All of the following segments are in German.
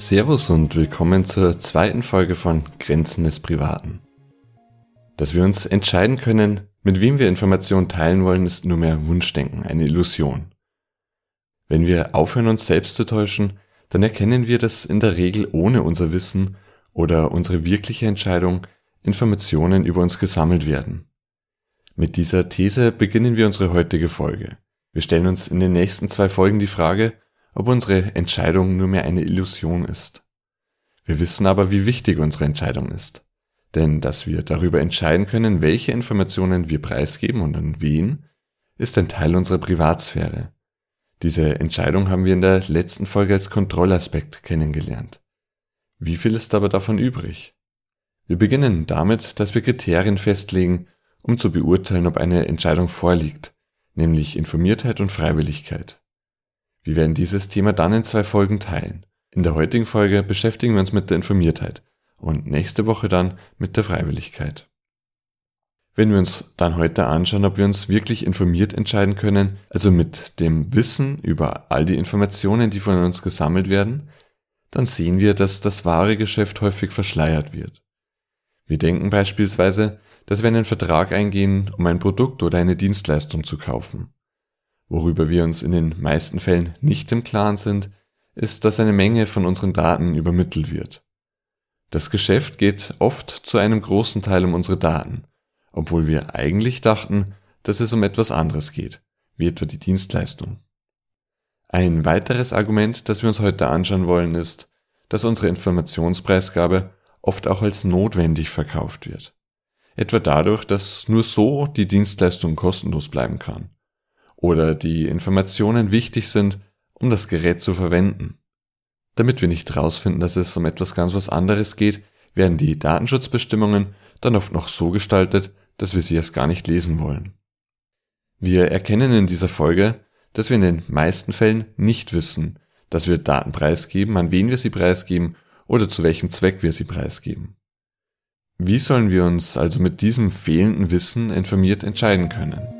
Servus und willkommen zur zweiten Folge von Grenzen des Privaten. Dass wir uns entscheiden können, mit wem wir Informationen teilen wollen, ist nur mehr Wunschdenken, eine Illusion. Wenn wir aufhören, uns selbst zu täuschen, dann erkennen wir, dass in der Regel ohne unser Wissen oder unsere wirkliche Entscheidung Informationen über uns gesammelt werden. Mit dieser These beginnen wir unsere heutige Folge. Wir stellen uns in den nächsten zwei Folgen die Frage, ob unsere Entscheidung nur mehr eine Illusion ist. Wir wissen aber, wie wichtig unsere Entscheidung ist. Denn dass wir darüber entscheiden können, welche Informationen wir preisgeben und an wen, ist ein Teil unserer Privatsphäre. Diese Entscheidung haben wir in der letzten Folge als Kontrollaspekt kennengelernt. Wie viel ist aber davon übrig? Wir beginnen damit, dass wir Kriterien festlegen, um zu beurteilen, ob eine Entscheidung vorliegt, nämlich Informiertheit und Freiwilligkeit. Wir werden dieses Thema dann in zwei Folgen teilen. In der heutigen Folge beschäftigen wir uns mit der Informiertheit und nächste Woche dann mit der Freiwilligkeit. Wenn wir uns dann heute anschauen, ob wir uns wirklich informiert entscheiden können, also mit dem Wissen über all die Informationen, die von uns gesammelt werden, dann sehen wir, dass das wahre Geschäft häufig verschleiert wird. Wir denken beispielsweise, dass wir einen Vertrag eingehen, um ein Produkt oder eine Dienstleistung zu kaufen. Worüber wir uns in den meisten Fällen nicht im Klaren sind, ist, dass eine Menge von unseren Daten übermittelt wird. Das Geschäft geht oft zu einem großen Teil um unsere Daten obwohl wir eigentlich dachten, dass es um etwas anderes geht, wie etwa die Dienstleistung. Ein weiteres Argument, das wir uns heute anschauen wollen, ist, dass unsere Informationspreisgabe oft auch als notwendig verkauft wird. Etwa dadurch, dass nur so die Dienstleistung kostenlos bleiben kann. Oder die Informationen wichtig sind, um das Gerät zu verwenden. Damit wir nicht herausfinden, dass es um etwas ganz was anderes geht, werden die Datenschutzbestimmungen dann oft noch so gestaltet, dass wir sie erst gar nicht lesen wollen. Wir erkennen in dieser Folge, dass wir in den meisten Fällen nicht wissen, dass wir Daten preisgeben, an wen wir sie preisgeben oder zu welchem Zweck wir sie preisgeben. Wie sollen wir uns also mit diesem fehlenden Wissen informiert entscheiden können?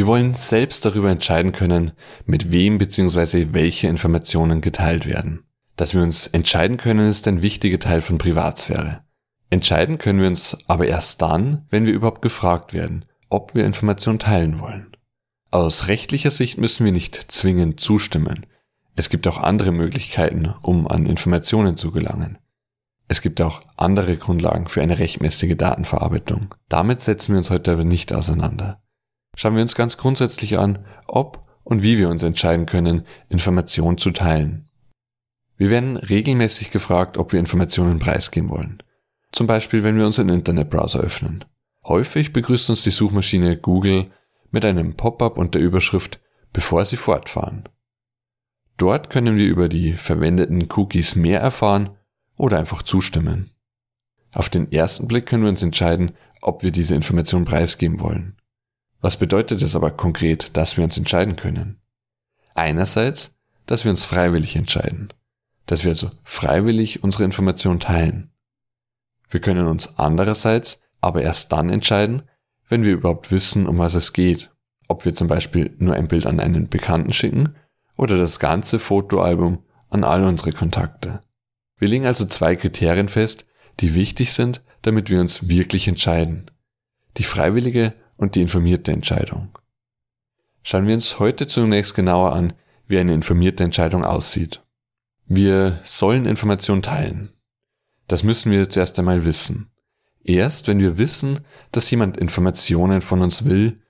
Wir wollen selbst darüber entscheiden können, mit wem bzw. welche Informationen geteilt werden. Dass wir uns entscheiden können, ist ein wichtiger Teil von Privatsphäre. Entscheiden können wir uns aber erst dann, wenn wir überhaupt gefragt werden, ob wir Informationen teilen wollen. Aus rechtlicher Sicht müssen wir nicht zwingend zustimmen. Es gibt auch andere Möglichkeiten, um an Informationen zu gelangen. Es gibt auch andere Grundlagen für eine rechtmäßige Datenverarbeitung. Damit setzen wir uns heute aber nicht auseinander schauen wir uns ganz grundsätzlich an, ob und wie wir uns entscheiden können, Informationen zu teilen. Wir werden regelmäßig gefragt, ob wir Informationen preisgeben wollen. Zum Beispiel, wenn wir unseren Internetbrowser öffnen. Häufig begrüßt uns die Suchmaschine Google mit einem Pop-up und der Überschrift Bevor Sie fortfahren. Dort können wir über die verwendeten Cookies mehr erfahren oder einfach zustimmen. Auf den ersten Blick können wir uns entscheiden, ob wir diese Information preisgeben wollen. Was bedeutet es aber konkret, dass wir uns entscheiden können? Einerseits, dass wir uns freiwillig entscheiden, dass wir also freiwillig unsere Informationen teilen. Wir können uns andererseits aber erst dann entscheiden, wenn wir überhaupt wissen, um was es geht, ob wir zum Beispiel nur ein Bild an einen Bekannten schicken oder das ganze Fotoalbum an all unsere Kontakte. Wir legen also zwei Kriterien fest, die wichtig sind, damit wir uns wirklich entscheiden. Die freiwillige und die informierte Entscheidung. Schauen wir uns heute zunächst genauer an, wie eine informierte Entscheidung aussieht. Wir sollen Informationen teilen. Das müssen wir zuerst einmal wissen. Erst wenn wir wissen, dass jemand Informationen von uns will,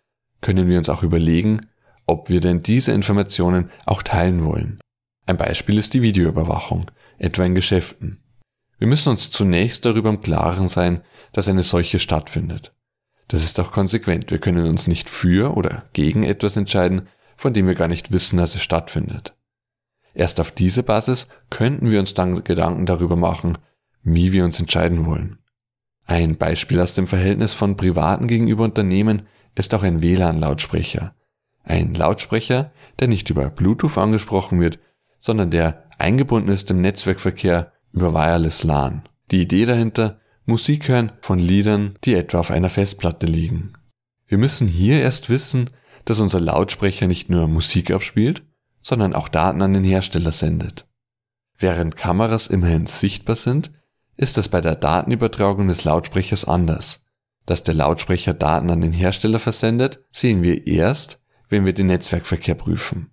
können wir uns auch überlegen, ob wir denn diese Informationen auch teilen wollen. Ein Beispiel ist die Videoüberwachung, etwa in Geschäften. Wir müssen uns zunächst darüber im Klaren sein, dass eine solche stattfindet. Das ist auch konsequent. Wir können uns nicht für oder gegen etwas entscheiden, von dem wir gar nicht wissen, dass es stattfindet. Erst auf diese Basis könnten wir uns dann Gedanken darüber machen, wie wir uns entscheiden wollen. Ein Beispiel aus dem Verhältnis von Privaten gegenüber Unternehmen ist auch ein WLAN-Lautsprecher. Ein Lautsprecher, der nicht über Bluetooth angesprochen wird, sondern der eingebunden ist im Netzwerkverkehr über Wireless LAN. Die Idee dahinter, Musik hören von Liedern, die etwa auf einer Festplatte liegen. Wir müssen hier erst wissen, dass unser Lautsprecher nicht nur Musik abspielt, sondern auch Daten an den Hersteller sendet. Während Kameras immerhin sichtbar sind, ist es bei der Datenübertragung des Lautsprechers anders. Dass der Lautsprecher Daten an den Hersteller versendet, sehen wir erst, wenn wir den Netzwerkverkehr prüfen.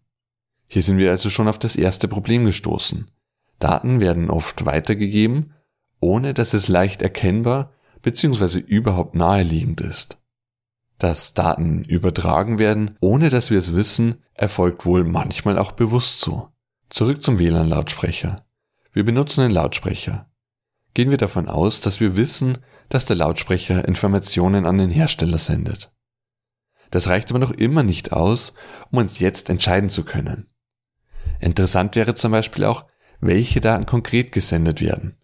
Hier sind wir also schon auf das erste Problem gestoßen. Daten werden oft weitergegeben, ohne dass es leicht erkennbar bzw. überhaupt naheliegend ist. Dass Daten übertragen werden, ohne dass wir es wissen, erfolgt wohl manchmal auch bewusst so. Zurück zum WLAN-Lautsprecher. Wir benutzen einen Lautsprecher. Gehen wir davon aus, dass wir wissen, dass der Lautsprecher Informationen an den Hersteller sendet. Das reicht aber noch immer nicht aus, um uns jetzt entscheiden zu können. Interessant wäre zum Beispiel auch, welche Daten konkret gesendet werden.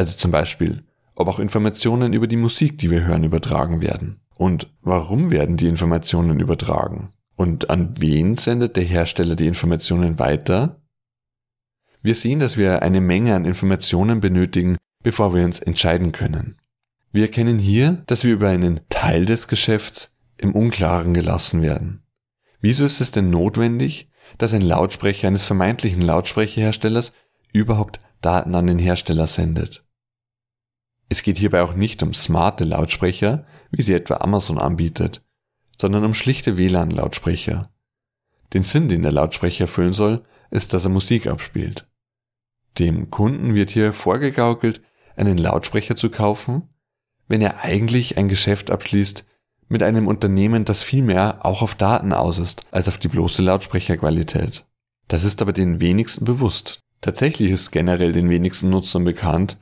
Also zum Beispiel, ob auch Informationen über die Musik, die wir hören, übertragen werden. Und warum werden die Informationen übertragen? Und an wen sendet der Hersteller die Informationen weiter? Wir sehen, dass wir eine Menge an Informationen benötigen, bevor wir uns entscheiden können. Wir erkennen hier, dass wir über einen Teil des Geschäfts im Unklaren gelassen werden. Wieso ist es denn notwendig, dass ein Lautsprecher eines vermeintlichen Lautsprecherherstellers überhaupt Daten an den Hersteller sendet? Es geht hierbei auch nicht um smarte Lautsprecher, wie sie etwa Amazon anbietet, sondern um schlichte WLAN-Lautsprecher. Den Sinn, den der Lautsprecher erfüllen soll, ist, dass er Musik abspielt. Dem Kunden wird hier vorgegaukelt, einen Lautsprecher zu kaufen, wenn er eigentlich ein Geschäft abschließt mit einem Unternehmen, das viel mehr auch auf Daten aus ist, als auf die bloße Lautsprecherqualität. Das ist aber den wenigsten bewusst. Tatsächlich ist generell den wenigsten Nutzern bekannt,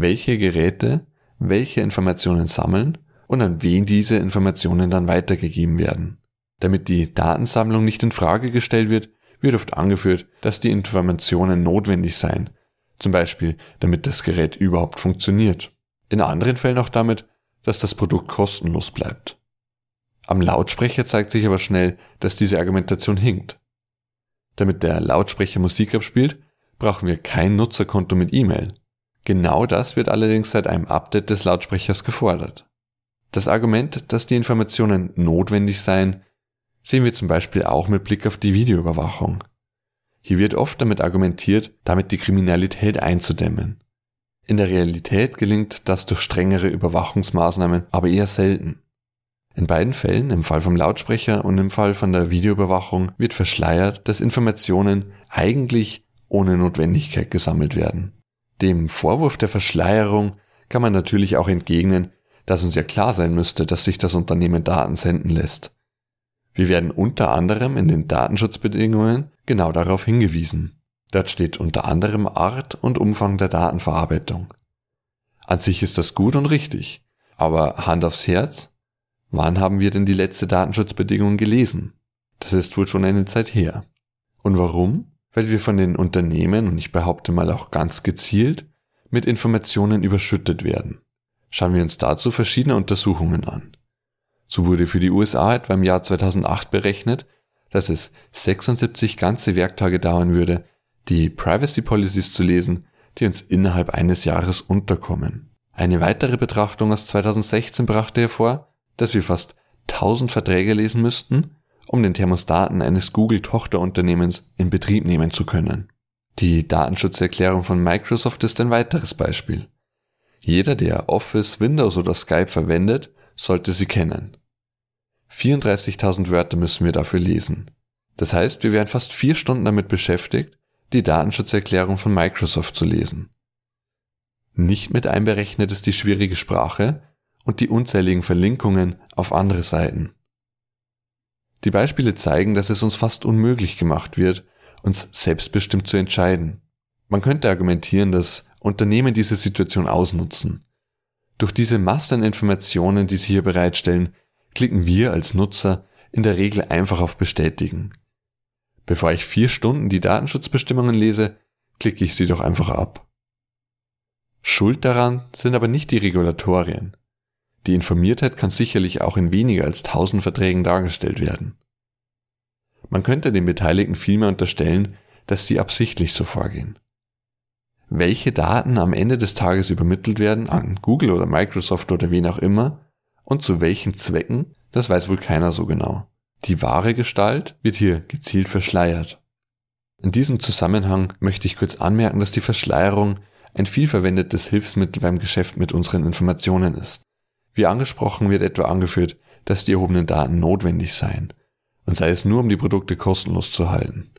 welche Geräte welche Informationen sammeln und an wen diese Informationen dann weitergegeben werden. Damit die Datensammlung nicht in Frage gestellt wird, wird oft angeführt, dass die Informationen notwendig seien, zum Beispiel damit das Gerät überhaupt funktioniert. In anderen Fällen auch damit, dass das Produkt kostenlos bleibt. Am Lautsprecher zeigt sich aber schnell, dass diese Argumentation hinkt. Damit der Lautsprecher Musik abspielt, brauchen wir kein Nutzerkonto mit E-Mail. Genau das wird allerdings seit einem Update des Lautsprechers gefordert. Das Argument, dass die Informationen notwendig seien, sehen wir zum Beispiel auch mit Blick auf die Videoüberwachung. Hier wird oft damit argumentiert, damit die Kriminalität einzudämmen. In der Realität gelingt das durch strengere Überwachungsmaßnahmen aber eher selten. In beiden Fällen, im Fall vom Lautsprecher und im Fall von der Videoüberwachung, wird verschleiert, dass Informationen eigentlich ohne Notwendigkeit gesammelt werden. Dem Vorwurf der Verschleierung kann man natürlich auch entgegnen, dass uns ja klar sein müsste, dass sich das Unternehmen Daten senden lässt. Wir werden unter anderem in den Datenschutzbedingungen genau darauf hingewiesen. Dort steht unter anderem Art und Umfang der Datenverarbeitung. An sich ist das gut und richtig, aber Hand aufs Herz, wann haben wir denn die letzte Datenschutzbedingung gelesen? Das ist wohl schon eine Zeit her. Und warum? Weil wir von den Unternehmen, und ich behaupte mal auch ganz gezielt, mit Informationen überschüttet werden. Schauen wir uns dazu verschiedene Untersuchungen an. So wurde für die USA etwa im Jahr 2008 berechnet, dass es 76 ganze Werktage dauern würde, die Privacy Policies zu lesen, die uns innerhalb eines Jahres unterkommen. Eine weitere Betrachtung aus 2016 brachte hervor, dass wir fast 1000 Verträge lesen müssten, um den Thermostaten eines Google-Tochterunternehmens in Betrieb nehmen zu können. Die Datenschutzerklärung von Microsoft ist ein weiteres Beispiel. Jeder, der Office, Windows oder Skype verwendet, sollte sie kennen. 34.000 Wörter müssen wir dafür lesen. Das heißt, wir wären fast vier Stunden damit beschäftigt, die Datenschutzerklärung von Microsoft zu lesen. Nicht mit einberechnet ist die schwierige Sprache und die unzähligen Verlinkungen auf andere Seiten. Die Beispiele zeigen, dass es uns fast unmöglich gemacht wird, uns selbstbestimmt zu entscheiden. Man könnte argumentieren, dass Unternehmen diese Situation ausnutzen. Durch diese Massen Informationen, die sie hier bereitstellen, klicken wir als Nutzer in der Regel einfach auf Bestätigen. Bevor ich vier Stunden die Datenschutzbestimmungen lese, klicke ich sie doch einfach ab. Schuld daran sind aber nicht die Regulatorien. Die Informiertheit kann sicherlich auch in weniger als tausend Verträgen dargestellt werden. Man könnte den Beteiligten vielmehr unterstellen, dass sie absichtlich so vorgehen. Welche Daten am Ende des Tages übermittelt werden an Google oder Microsoft oder wen auch immer und zu welchen Zwecken, das weiß wohl keiner so genau. Die wahre Gestalt wird hier gezielt verschleiert. In diesem Zusammenhang möchte ich kurz anmerken, dass die Verschleierung ein vielverwendetes Hilfsmittel beim Geschäft mit unseren Informationen ist. Wie angesprochen wird etwa angeführt, dass die erhobenen Daten notwendig seien, und sei es nur um die Produkte kostenlos zu halten.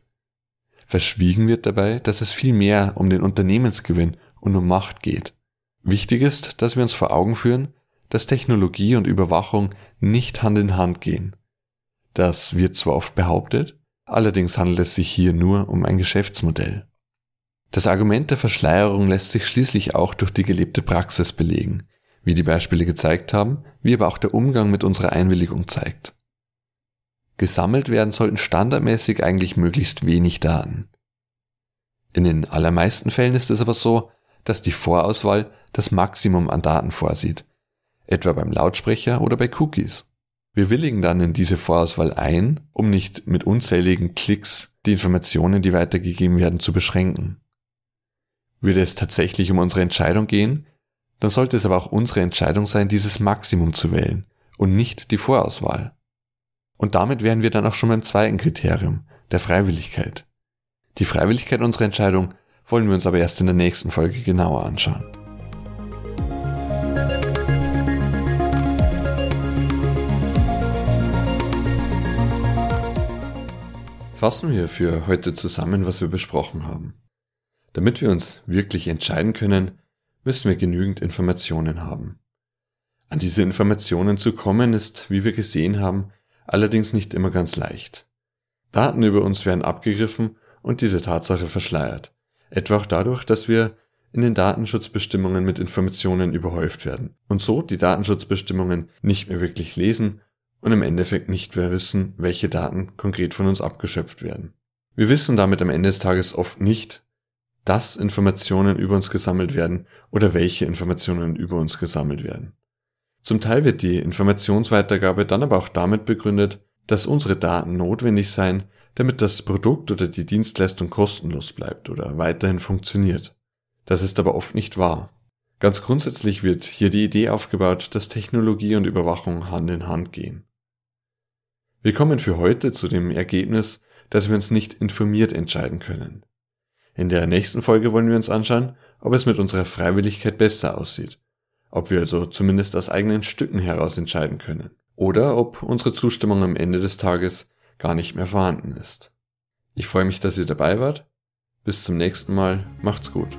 Verschwiegen wird dabei, dass es viel mehr um den Unternehmensgewinn und um Macht geht. Wichtig ist, dass wir uns vor Augen führen, dass Technologie und Überwachung nicht Hand in Hand gehen. Das wird zwar oft behauptet, allerdings handelt es sich hier nur um ein Geschäftsmodell. Das Argument der Verschleierung lässt sich schließlich auch durch die gelebte Praxis belegen, wie die Beispiele gezeigt haben, wie aber auch der Umgang mit unserer Einwilligung zeigt. Gesammelt werden sollten standardmäßig eigentlich möglichst wenig Daten. In den allermeisten Fällen ist es aber so, dass die Vorauswahl das Maximum an Daten vorsieht, etwa beim Lautsprecher oder bei Cookies. Wir willigen dann in diese Vorauswahl ein, um nicht mit unzähligen Klicks die Informationen, die weitergegeben werden, zu beschränken. Würde es tatsächlich um unsere Entscheidung gehen, dann sollte es aber auch unsere Entscheidung sein, dieses Maximum zu wählen und nicht die Vorauswahl. Und damit wären wir dann auch schon beim zweiten Kriterium, der Freiwilligkeit. Die Freiwilligkeit unserer Entscheidung wollen wir uns aber erst in der nächsten Folge genauer anschauen. Fassen wir für heute zusammen, was wir besprochen haben. Damit wir uns wirklich entscheiden können, müssen wir genügend Informationen haben. An diese Informationen zu kommen ist, wie wir gesehen haben, allerdings nicht immer ganz leicht. Daten über uns werden abgegriffen und diese Tatsache verschleiert, etwa auch dadurch, dass wir in den Datenschutzbestimmungen mit Informationen überhäuft werden und so die Datenschutzbestimmungen nicht mehr wirklich lesen und im Endeffekt nicht mehr wissen, welche Daten konkret von uns abgeschöpft werden. Wir wissen damit am Ende des Tages oft nicht, dass Informationen über uns gesammelt werden oder welche Informationen über uns gesammelt werden. Zum Teil wird die Informationsweitergabe dann aber auch damit begründet, dass unsere Daten notwendig seien, damit das Produkt oder die Dienstleistung kostenlos bleibt oder weiterhin funktioniert. Das ist aber oft nicht wahr. Ganz grundsätzlich wird hier die Idee aufgebaut, dass Technologie und Überwachung Hand in Hand gehen. Wir kommen für heute zu dem Ergebnis, dass wir uns nicht informiert entscheiden können. In der nächsten Folge wollen wir uns anschauen, ob es mit unserer Freiwilligkeit besser aussieht, ob wir also zumindest aus eigenen Stücken heraus entscheiden können, oder ob unsere Zustimmung am Ende des Tages gar nicht mehr vorhanden ist. Ich freue mich, dass ihr dabei wart. Bis zum nächsten Mal. Macht's gut.